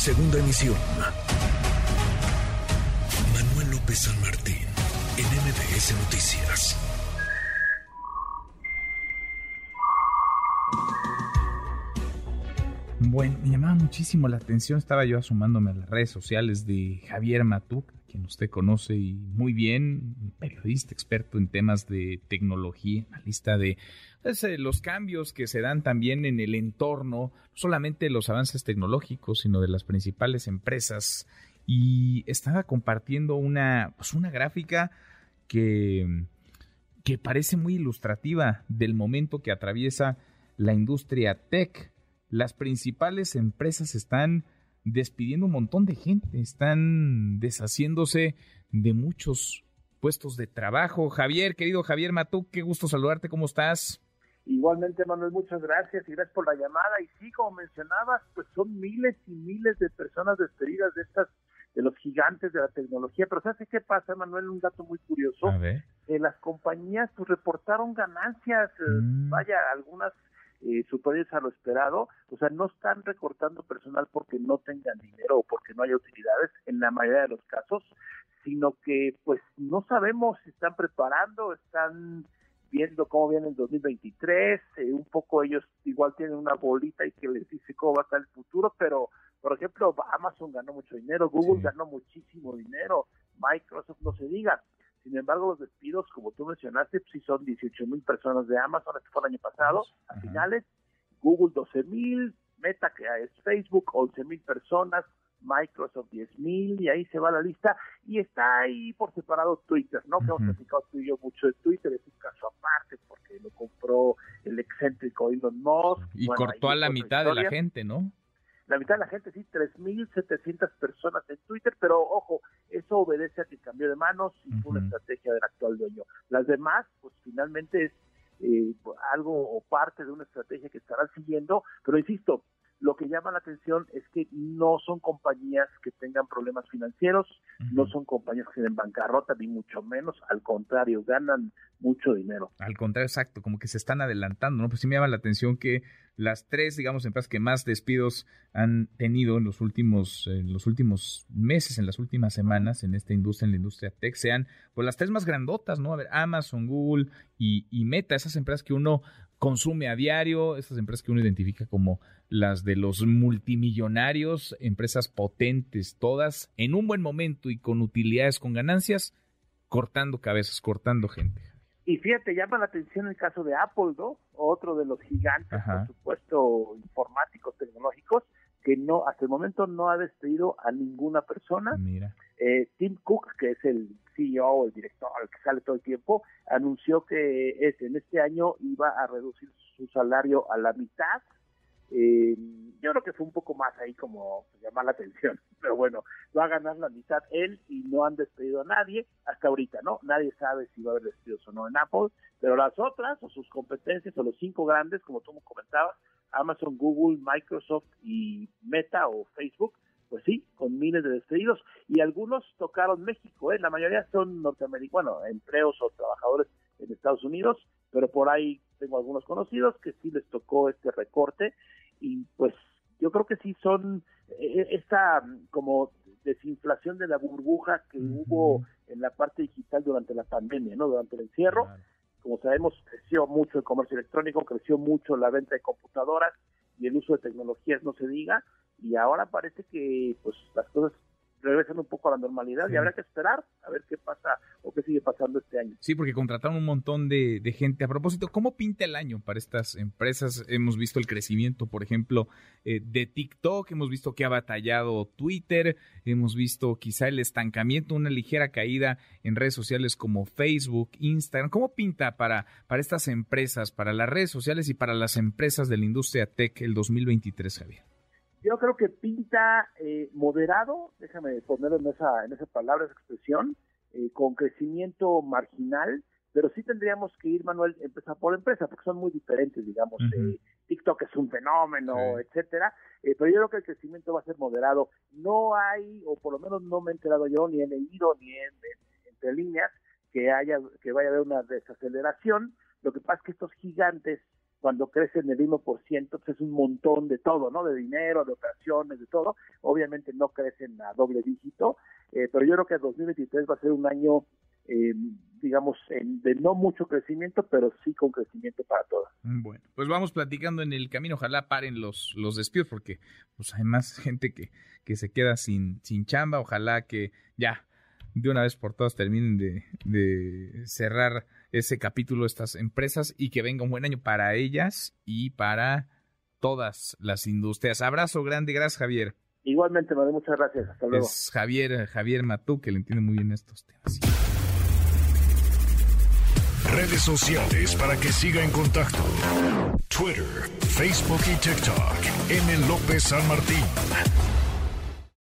Segunda emisión. Manuel López San Martín, en MBS Noticias. Bueno, me llamaba muchísimo la atención, estaba yo asomándome a las redes sociales de Javier Matuk, quien usted conoce y muy bien, periodista experto en temas de tecnología, analista de pues, eh, los cambios que se dan también en el entorno, no solamente los avances tecnológicos, sino de las principales empresas. Y estaba compartiendo una, pues, una gráfica que, que parece muy ilustrativa del momento que atraviesa la industria tech. Las principales empresas están despidiendo un montón de gente, están deshaciéndose de muchos puestos de trabajo. Javier, querido Javier Matú, qué gusto saludarte, ¿cómo estás? Igualmente, Manuel, muchas gracias y gracias por la llamada. Y sí, como mencionabas, pues son miles y miles de personas despedidas de estas, de los gigantes de la tecnología. Pero ¿sabes qué pasa, Manuel? Un dato muy curioso. A ver. Eh, las compañías pues reportaron ganancias, eh, Mm. vaya, algunas eh, superiores a lo esperado. O sea, no están recortando personal porque no tengan dinero o porque no haya utilidades, en la mayoría de los casos, sino que pues no sabemos si están preparando, están viendo cómo viene el 2023, eh, un poco ellos igual tienen una bolita y que les dice cómo va a estar el futuro, pero por ejemplo Amazon ganó mucho dinero, Google Sí. ganó muchísimo dinero, Microsoft no se diga. Sin embargo, los despidos, como tú mencionaste, pues sí son 18 mil personas de Amazon, este fue el año pasado, a Ajá. finales, Google 12 mil, Meta, que es Facebook, 11 mil personas, Microsoft 10 mil, y ahí se va la lista. Y está ahí por separado Twitter, ¿no? Que hemos platicado tú y yo mucho de Twitter, es un caso aparte, porque lo compró el excéntrico Elon Musk. Y Bueno, cortó a la mitad de la gente, ¿no? La mitad de la gente, sí, 3.700 personas en Twitter, pero ojo, eso obedece a que cambió de manos y fue una estrategia del actual dueño. Las demás, pues finalmente es eh, algo o parte de una estrategia que estarán siguiendo, pero insisto, lo que llama la atención es que no son compañías que tengan problemas financieros, no son compañías que estén en bancarrota, ni mucho menos, al contrario, ganan mucho dinero. Al contrario, exacto, como que se están adelantando, ¿no? Pues sí me llama la atención que las tres, digamos, empresas que más despidos han tenido en los últimos, en los últimos meses, en las últimas semanas, en esta industria, en la industria tech, sean pues las tres más grandotas, ¿no? A ver, Amazon, Google y, y Meta, esas empresas que uno consume a diario, esas empresas que uno identifica como las de los multimillonarios, empresas potentes, todas en un buen momento y con utilidades, con ganancias, cortando cabezas, cortando gente. Y fíjate, llama la atención el caso de Apple, ¿no? Otro de los gigantes, Ajá. por supuesto, informáticos, tecnológicos, que no, hasta el momento no ha despedido a ninguna persona. Mira. Eh, Tim Cook, que es el CEO, el director, el que sale todo el tiempo, anunció que es, en este año iba a reducir su salario a la mitad. Eh, yo creo que fue un poco más ahí como llamar la atención, pero bueno, va a ganar la mitad él y no han despedido a nadie hasta ahorita, ¿no? Nadie sabe si va a haber despidos o no en Apple, pero las otras o sus competencias o los cinco grandes, como tú me comentabas, Amazon, Google, Microsoft y Meta o Facebook, pues sí, con miles de despedidos y algunos tocaron México, ¿eh? la mayoría son norteamericanos, bueno, empleos o trabajadores en Estados Unidos, pero por ahí tengo algunos conocidos que sí les tocó este recorte y pues yo creo que sí son eh, esta como desinflación de la burbuja que hubo en la parte digital durante la pandemia, ¿no? Durante el encierro, Claro. como sabemos, creció mucho el comercio electrónico, creció mucho la venta de computadoras y el uso de tecnologías, no se diga, y ahora parece que pues las cosas regresan un poco a la normalidad Sí. y habrá que esperar a ver qué pasa o qué sigue pasando este año. Sí, porque contrataron un montón de, de gente. A propósito, ¿cómo pinta el año para estas empresas? Hemos visto el crecimiento, por ejemplo, eh, de TikTok, hemos visto que ha batallado Twitter, hemos visto quizá el estancamiento, una ligera caída en redes sociales como Facebook, Instagram. ¿Cómo pinta para, para estas empresas, para las redes sociales y para las empresas de la industria tech el 2023, Javier? Yo creo que pinta eh, moderado, déjame ponerlo en esa, en esa palabra, esa expresión, eh, con crecimiento marginal, pero sí tendríamos que ir, Manuel, empresa por empresa, porque son muy diferentes, digamos. Eh, TikTok es un fenómeno, Sí. etcétera, eh, pero yo creo que el crecimiento va a ser moderado. No hay, o por lo menos no me he enterado yo, ni he leído, ni en, en- entre líneas, que haya, que vaya a haber una desaceleración. Lo que pasa es que estos gigantes cuando crece en el 1%, pues es un montón de todo, ¿no? De dinero, de operaciones, de todo. Obviamente no crecen a doble dígito, eh, pero yo creo que 2023 va a ser un año, eh, digamos, de no mucho crecimiento, pero sí con crecimiento para todos. Bueno, pues vamos platicando en el camino. Ojalá paren los, los despidos, porque pues hay más gente que, que se queda sin, sin chamba. Ojalá que ya de una vez por todas terminen de, de cerrar ese capítulo estas empresas y que venga un buen año para ellas y para todas las industrias. Abrazo grande, gracias Javier. Igualmente, Madre, muchas gracias. Hasta luego. Es Javier, Javier Matú, que le entiende muy bien estos temas. Redes sociales para que siga en contacto: Twitter, Facebook y TikTok. M. López San Martín.